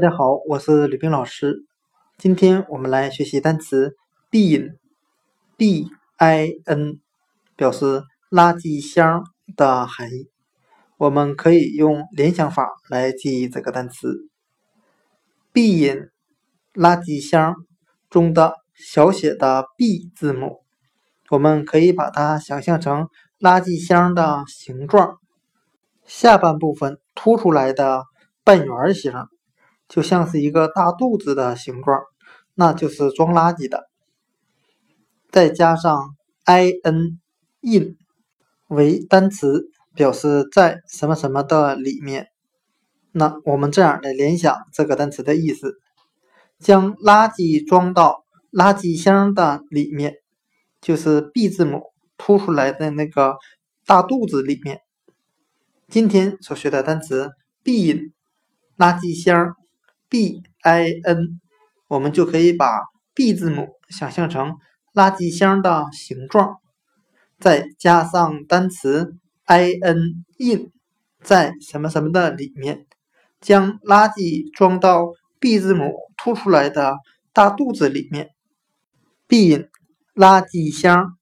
大家好，我是吕冰老师。今天我们来学习单词 bin，b i n，表示垃圾箱的含义。我们可以用联想法来记忆这个单词。bin，垃圾箱中的小写的 b 字母，我们可以把它想象成垃圾箱的形状，下半部分凸出来的半圆形。就像是一个大肚子的形状，那就是装垃圾的。再加上 i n in 为单词，表示在什么什么的里面。那我们这样来联想这个单词的意思：将垃圾装到垃圾箱的里面，就是 b 字母凸出来的那个大肚子里面。今天所学的单词 bin 垃圾箱。B i n，我们就可以把 b 字母想象成垃圾箱的形状，再加上单词 i n in，在什么什么的里面，将垃圾装到 b 字母凸出来的大肚子里面，bin 垃圾箱。